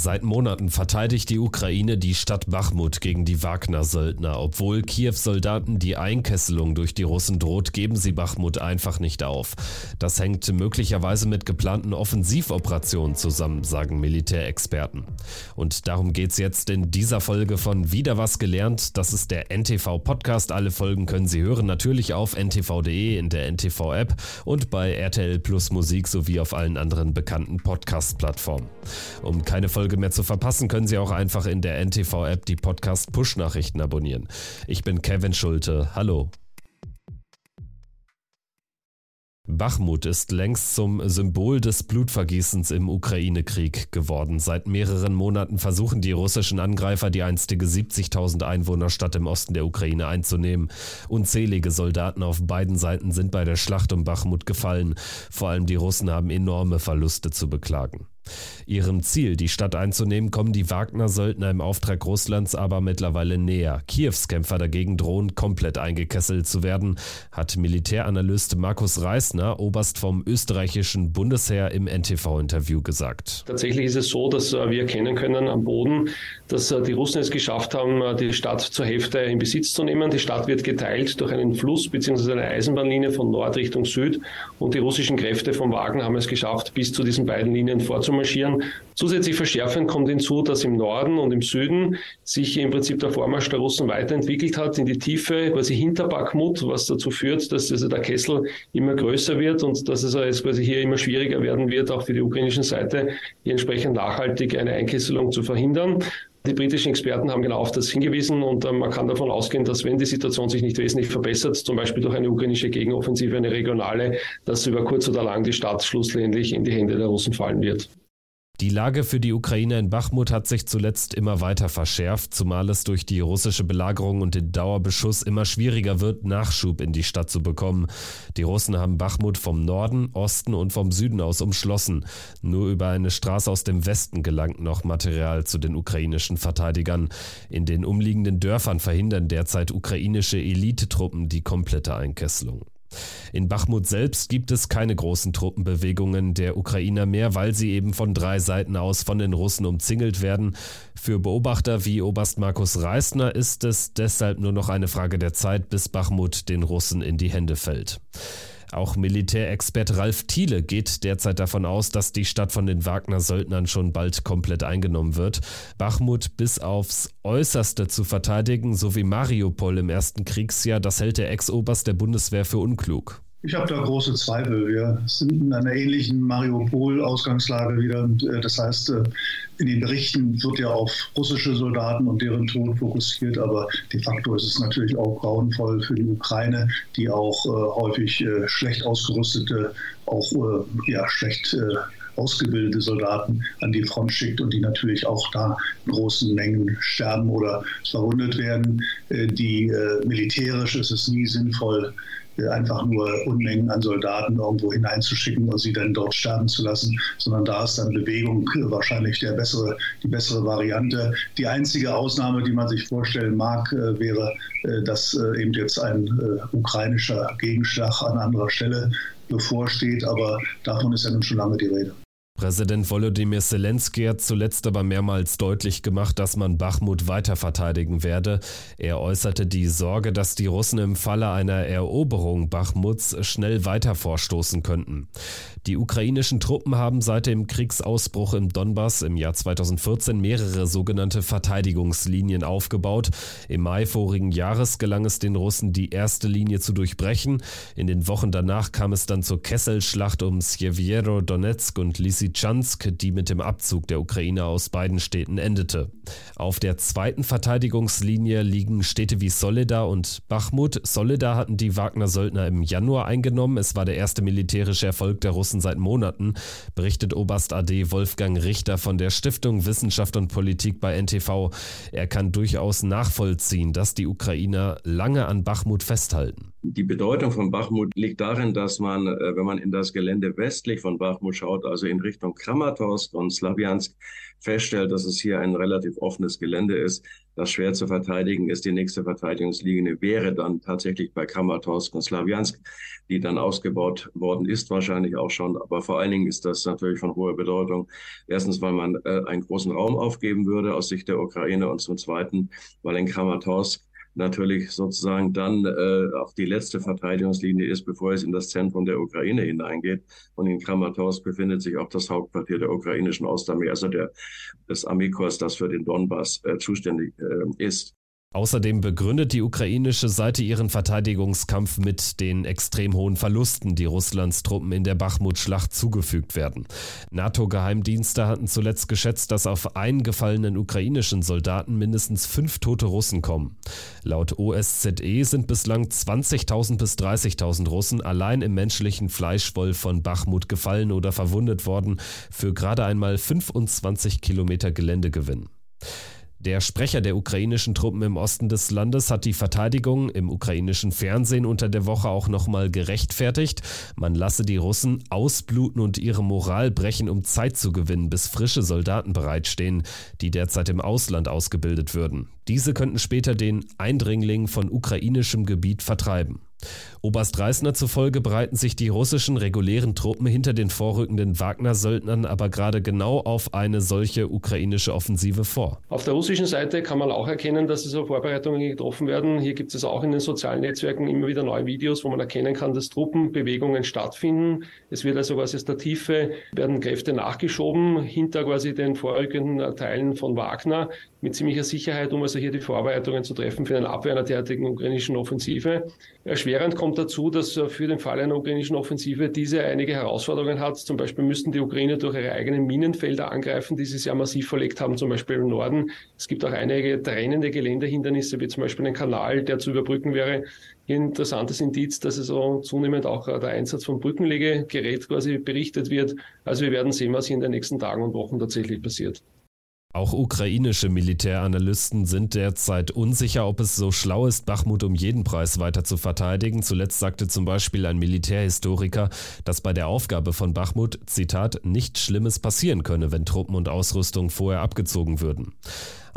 Seit Monaten verteidigt die Ukraine die Stadt Bachmut gegen die Wagner-Söldner. Obwohl Kiew-Soldaten die Einkesselung durch die Russen droht, geben sie Bachmut einfach nicht auf. Das hängt möglicherweise mit geplanten Offensivoperationen zusammen, sagen Militärexperten. Und darum geht's jetzt in dieser Folge von Wieder was gelernt. Das ist der NTV-Podcast. Alle Folgen können Sie hören, natürlich auf ntv.de, in der NTV-App und bei RTL Plus Musik sowie auf allen anderen bekannten Podcast-Plattformen. Um keine Folge mehr zu verpassen, können Sie auch einfach in der NTV-App die Podcast-Push-Nachrichten abonnieren. Ich bin Kevin Schulte. Hallo. Bachmut ist längst zum Symbol des Blutvergießens im Ukraine-Krieg geworden. Seit mehreren Monaten versuchen die russischen Angreifer, die einstige 70.000 Einwohnerstadt im Osten der Ukraine einzunehmen. Unzählige Soldaten auf beiden Seiten sind bei der Schlacht um Bachmut gefallen. Vor allem die Russen haben enorme Verluste zu beklagen. Ihrem Ziel, die Stadt einzunehmen, kommen die Wagner-Söldner im Auftrag Russlands aber mittlerweile näher. Kiews Kämpfer dagegen drohen, komplett eingekesselt zu werden, hat Militäranalyst Markus Reisner, Oberst vom österreichischen Bundesheer, im NTV-Interview gesagt. Tatsächlich ist es so, dass äh, wir erkennen können am Boden, dass äh, die Russen es geschafft haben, äh, die Stadt zur Hälfte in Besitz zu nehmen. Die Stadt wird geteilt durch einen Fluss bzw. eine Eisenbahnlinie von Nord Richtung Süd und die russischen Kräfte vom Wagner haben es geschafft, bis zu diesen beiden Linien vorzumachen marschieren. Zusätzlich verschärfend kommt hinzu, dass im Norden und im Süden sich im Prinzip der Vormarsch der Russen weiterentwickelt hat in die Tiefe, quasi hinter Bakhmut, was dazu führt, dass also der Kessel immer größer wird und dass es jetzt quasi hier immer schwieriger werden wird, auch für die ukrainische Seite, hier entsprechend nachhaltig eine Einkesselung zu verhindern. Die britischen Experten haben genau auf das hingewiesen und äh, man kann davon ausgehen, dass wenn die Situation sich nicht wesentlich verbessert, zum Beispiel durch eine ukrainische Gegenoffensive, eine regionale, dass über kurz oder lang die Stadt schlussendlich in die Hände der Russen fallen wird. Die Lage für die Ukraine in Bachmut hat sich zuletzt immer weiter verschärft, zumal es durch die russische Belagerung und den Dauerbeschuss immer schwieriger wird, Nachschub in die Stadt zu bekommen. Die Russen haben Bachmut vom Norden, Osten und vom Süden aus umschlossen. Nur über eine Straße aus dem Westen gelangt noch Material zu den ukrainischen Verteidigern. In den umliegenden Dörfern verhindern derzeit ukrainische Elitetruppen die komplette Einkesselung. In Bachmut selbst gibt es keine großen Truppenbewegungen der Ukrainer mehr, weil sie eben von drei Seiten aus von den Russen umzingelt werden. Für Beobachter wie Oberst Markus Reisner ist es deshalb nur noch eine Frage der Zeit, bis Bachmut den Russen in die Hände fällt. Auch Militärexperte Ralf Thiele geht derzeit davon aus, dass die Stadt von den Wagner-Söldnern schon bald komplett eingenommen wird. Bachmut bis aufs Äußerste zu verteidigen, so wie Mariupol im ersten Kriegsjahr, das hält der Ex-Oberst der Bundeswehr für unklug. Ich habe da große Zweifel. Wir sind in einer ähnlichen Mariupol-Ausgangslage wieder. Äh, das heißt, äh, in den Berichten wird ja auf russische Soldaten und deren Tod fokussiert, aber de facto ist es natürlich auch grauenvoll für die Ukraine, die auch äh, häufig schlecht ausgerüstete, auch ja, schlecht ausgebildete Soldaten an die Front schickt und die natürlich auch da in großen Mengen sterben oder verwundet werden. die militärisch ist es nie sinnvoll, einfach nur Unmengen an Soldaten irgendwo hineinzuschicken und sie dann dort sterben zu lassen, sondern da ist dann Bewegung wahrscheinlich der bessere, die bessere Variante. Die einzige Ausnahme, die man sich vorstellen mag, äh, wäre, äh, dass äh, eben jetzt ein ukrainischer Gegenschlag an anderer Stelle bevorsteht, aber davon ist ja nun schon lange die Rede. Präsident Volodymyr Zelensky hat zuletzt aber mehrmals deutlich gemacht, dass man Bachmut weiter verteidigen werde. Er äußerte die Sorge, dass die Russen im Falle einer Eroberung Bachmuts schnell weiter vorstoßen könnten. Die ukrainischen Truppen haben seit dem Kriegsausbruch im Donbass im Jahr 2014 mehrere sogenannte Verteidigungslinien aufgebaut. Im Mai vorigen Jahres gelang es den Russen, die erste Linie zu durchbrechen. In den Wochen danach kam es dann zur Kesselschlacht um Sjeviero Donetsk und Lysychansk Lysychansk, die mit dem Abzug der Ukrainer aus beiden Städten endete. Auf der zweiten Verteidigungslinie liegen Städte wie Soledar und Bachmut. Soledar hatten die Wagner-Söldner im Januar eingenommen. Es war der erste militärische Erfolg der Russen seit Monaten, berichtet Oberst AD Wolfgang Richter von der Stiftung Wissenschaft und Politik bei NTV. Er kann durchaus nachvollziehen, dass die Ukrainer lange an Bachmut festhalten. Die Bedeutung von Bachmut liegt darin, dass man, äh, wenn man in das Gelände westlich von Bachmut schaut, also in Richtung Kramatorsk und Slawiansk, feststellt, dass es hier ein relativ offenes Gelände ist, das schwer zu verteidigen ist. Die nächste Verteidigungslinie wäre dann tatsächlich bei Kramatorsk und Slawiansk, die dann ausgebaut worden ist, wahrscheinlich auch schon. Aber vor allen Dingen ist das natürlich von hoher Bedeutung. Erstens, weil man äh, einen großen Raum aufgeben würde aus Sicht der Ukraine und zum Zweiten, weil in Kramatorsk natürlich sozusagen dann äh, auch die letzte Verteidigungslinie ist, bevor es in das Zentrum der Ukraine hineingeht. Und in Kramatorsk befindet sich auch das Hauptquartier der ukrainischen Ostarmee, also der, des Armeekorps, das für den Donbass äh, zuständig äh, ist. Außerdem begründet die ukrainische Seite ihren Verteidigungskampf mit den extrem hohen Verlusten, die Russlands Truppen in der Bachmut-Schlacht zugefügt werden. NATO-Geheimdienste hatten zuletzt geschätzt, dass auf einen gefallenen ukrainischen Soldaten mindestens fünf tote Russen kommen. Laut OSZE sind bislang 20.000 bis 30.000 Russen allein im menschlichen Fleischwolf von Bachmut gefallen oder verwundet worden, für gerade einmal 25 Kilometer Geländegewinn. Der Sprecher der ukrainischen Truppen im Osten des Landes hat die Verteidigung im ukrainischen Fernsehen unter der Woche auch nochmal gerechtfertigt. Man lasse die Russen ausbluten und ihre Moral brechen, um Zeit zu gewinnen, bis frische Soldaten bereitstehen, die derzeit im Ausland ausgebildet würden. Diese könnten später den Eindringling von ukrainischem Gebiet vertreiben. Oberst Reisner zufolge bereiten sich die russischen regulären Truppen hinter den vorrückenden Wagner-Söldnern aber gerade genau auf eine solche ukrainische Offensive vor. Auf der russischen Seite kann man auch erkennen, dass so Vorbereitungen getroffen werden. Hier gibt es auch in den sozialen Netzwerken immer wieder neue Videos, wo man erkennen kann, dass Truppenbewegungen stattfinden. Es wird also quasi aus der Tiefe werden Kräfte nachgeschoben hinter quasi den vorrückenden Teilen von Wagner mit ziemlicher Sicherheit, um also hier die Vorbereitungen zu treffen für eine Abwehr einer derartigen ukrainischen Offensive. Erschwerend kommt dazu, dass äh, für den Fall einer ukrainischen Offensive diese einige Herausforderungen hat. Zum Beispiel müssten die Ukraine durch ihre eigenen Minenfelder angreifen, die sie sehr massiv verlegt haben, zum Beispiel im Norden. Es gibt auch einige trennende Geländehindernisse, wie zum Beispiel ein Kanal, der zu überbrücken wäre. Hier ein interessantes Indiz, dass es so zunehmend auch äh, der Einsatz von Brückenlegegerät quasi berichtet wird. Also wir werden sehen, was hier in den nächsten Tagen und Wochen tatsächlich passiert. Auch ukrainische Militäranalysten sind derzeit unsicher, ob es so schlau ist, Bachmut um jeden Preis weiter zu verteidigen. Zuletzt sagte zum Beispiel ein Militärhistoriker, dass bei der Aufgabe von Bachmut, Zitat, nichts Schlimmes passieren könne, wenn Truppen und Ausrüstung vorher abgezogen würden.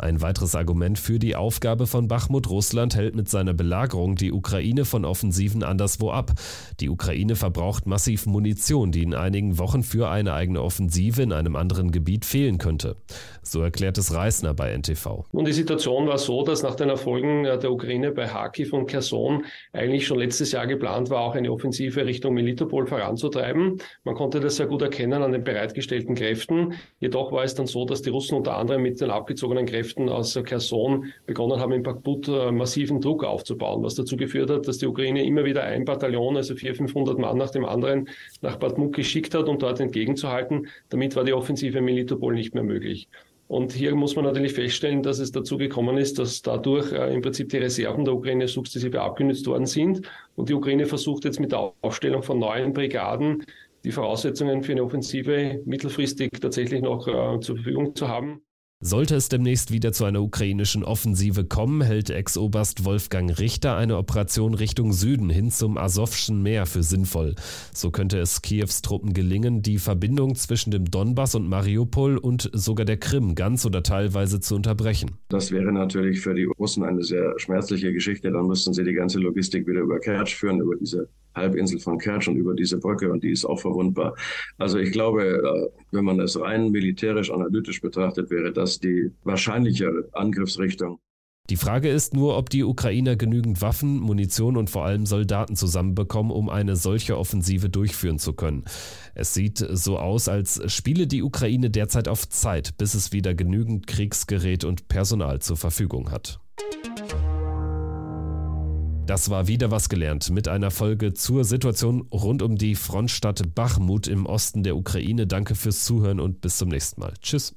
Ein weiteres Argument für die Aufgabe von Bachmut, Russland hält mit seiner Belagerung die Ukraine von Offensiven anderswo ab. Die Ukraine verbraucht massiv Munition, die in einigen Wochen für eine eigene Offensive in einem anderen Gebiet fehlen könnte. So erklärt es Reisner bei NTV. Und die Situation war so, dass nach den Erfolgen der Ukraine bei Kharkiv und Kherson eigentlich schon letztes Jahr geplant war, auch eine Offensive Richtung Melitopol voranzutreiben. Man konnte das sehr gut erkennen an den bereitgestellten Kräften. Jedoch war es dann so, dass die Russen unter anderem mit den abgezogenen Kräften Kräften aus Kherson begonnen haben, in Bakhmut äh, massiven Druck aufzubauen, was dazu geführt hat, dass die Ukraine immer wieder ein Bataillon, also 400, 500 Mann nach dem anderen, nach Bakhmut geschickt hat, um dort entgegenzuhalten. Damit war die Offensive in Melitopol nicht mehr möglich. Und hier muss man natürlich feststellen, dass es dazu gekommen ist, dass dadurch äh, im Prinzip die Reserven der Ukraine sukzessive abgenützt worden sind. Und die Ukraine versucht jetzt mit der Aufstellung von neuen Brigaden die Voraussetzungen für eine Offensive mittelfristig tatsächlich noch äh, zur Verfügung zu haben. Sollte es demnächst wieder zu einer ukrainischen Offensive kommen, hält Ex-Oberst Wolfgang Richter eine Operation Richtung Süden hin zum Asowschen Meer für sinnvoll. So könnte es Kiews Truppen gelingen, die Verbindung zwischen dem Donbass und Mariupol und sogar der Krim ganz oder teilweise zu unterbrechen. Das wäre natürlich für die Russen eine sehr schmerzliche Geschichte. Dann müssten sie die ganze Logistik wieder über Kertsch führen, über diese Halbinsel von Kertsch und über diese Brücke und die ist auch verwundbar. Also ich glaube, äh, wenn man es rein militärisch analytisch betrachtet, wäre das die wahrscheinlichere Angriffsrichtung. Die Frage ist nur, ob die Ukrainer genügend Waffen, Munition und vor allem Soldaten zusammenbekommen, um eine solche Offensive durchführen zu können. Es sieht so aus, als spiele die Ukraine derzeit auf Zeit, bis es wieder genügend Kriegsgerät und Personal zur Verfügung hat. Das war wieder was gelernt mit einer Folge zur Situation rund um die Frontstadt Bachmut im Osten der Ukraine. Danke fürs Zuhören und bis zum nächsten Mal. Tschüss.